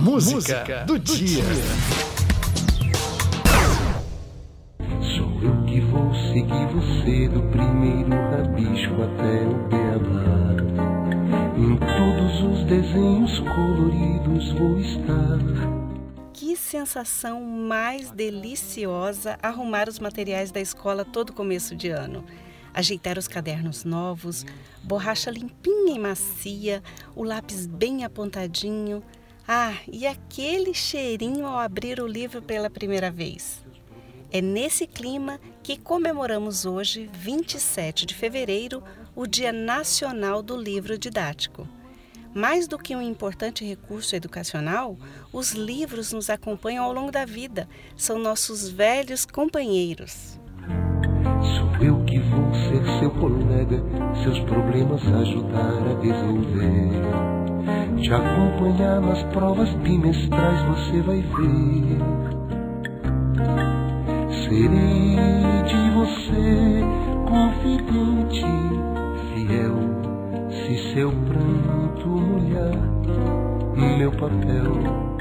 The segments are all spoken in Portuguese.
Música do dia. Sou eu que vou seguir você do primeiro rabisco até o beabá. Em todos os desenhos coloridos vou estar. Que sensação mais deliciosa arrumar os materiais da escola todo começo de ano. Ajeitar os cadernos novos, borracha limpinha e macia, o lápis bem apontadinho. Ah, e aquele cheirinho ao abrir o livro pela primeira vez. É nesse clima que comemoramos hoje, 27 de fevereiro, o Dia Nacional do Livro Didático. Mais do que um importante recurso educacional, os livros nos acompanham ao longo da vida, são nossos velhos companheiros. Sou eu que vou ser seu colega, seus problemas ajudar a resolver. Te acompanhar nas provas bimestrais você vai ver. Serei de você confidente, fiel, se seu pranto molhar meu papel.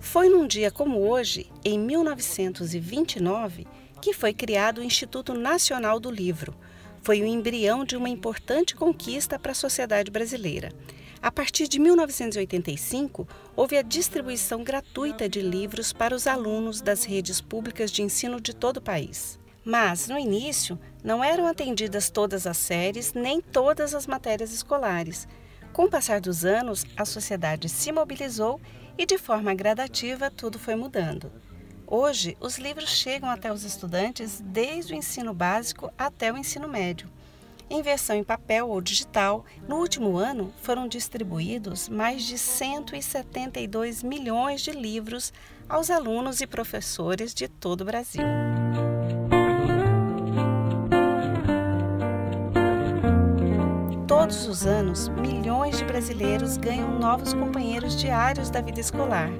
Foi num dia como hoje, em 1929, que foi criado o Instituto Nacional do Livro. Foi o embrião de uma importante conquista para a sociedade brasileira. A partir de 1985, houve a distribuição gratuita de livros para os alunos das redes públicas de ensino de todo o país. Mas, no início, não eram atendidas todas as séries nem todas as matérias escolares. Com o passar dos anos, a sociedade se mobilizou e, de forma gradativa, tudo foi mudando. Hoje, os livros chegam até os estudantes desde o ensino básico até o ensino médio. Em versão em papel ou digital, no último ano foram distribuídos mais de 172 milhões de livros aos alunos e professores de todo o Brasil. Todos os anos, milhões de brasileiros ganham novos companheiros diários da vida escolar: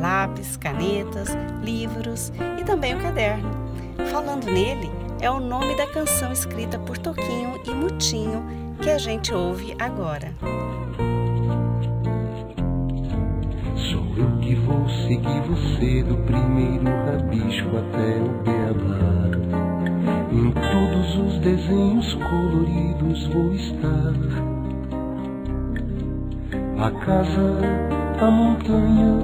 lápis, canetas, livros e também o caderno. Falando nele, é o nome da canção escrita por Toquinho e Mutinho que a gente ouve agora. Sou eu que vou seguir você do primeiro rabisco até o beabá. Em todos os desenhos coloridos vou estar. A casa, a montanha,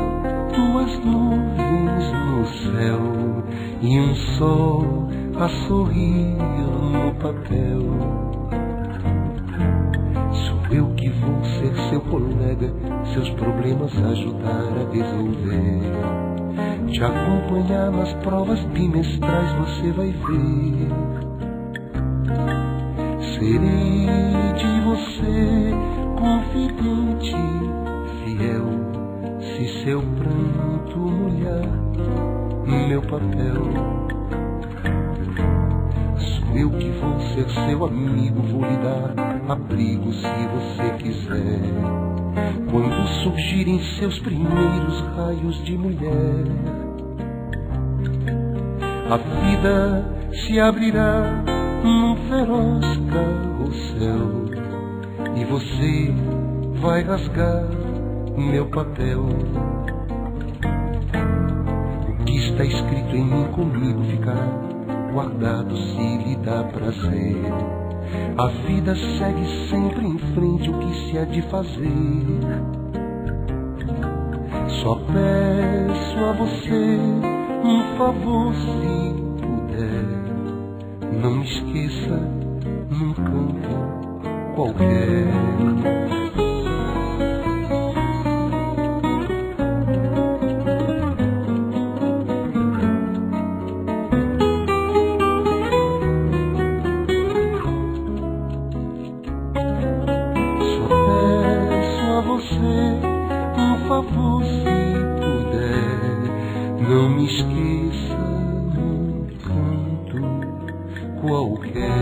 duas nuvens no céu e um sol a sorrir no papel. Sou eu que vou ser seu colega, seus problemas ajudar a resolver. Te acompanhar nas provas bimestrais você vai ver. Serei de você confidente, fiel, se seu pranto molhar meu papel. Eu que vou ser seu amigo, vou lhe dar abrigo se você quiser. Quando surgirem seus primeiros raios de mulher, a vida se abrirá num feroz carrossel e você vai rasgar meu papel. O que está escrito em mim comigo ficará guardado se lhe dá prazer. A vida segue sempre em frente o que se há de fazer. Só peço a você um favor se puder. Não me esqueça num canto qualquer. Favor se puder. Não me esqueça num canto qualquer.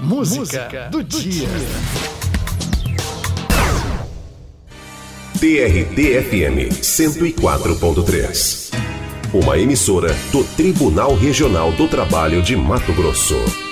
Música do dia. TRT-FM 104.3 uma emissora do Tribunal Regional do Trabalho de Mato Grosso.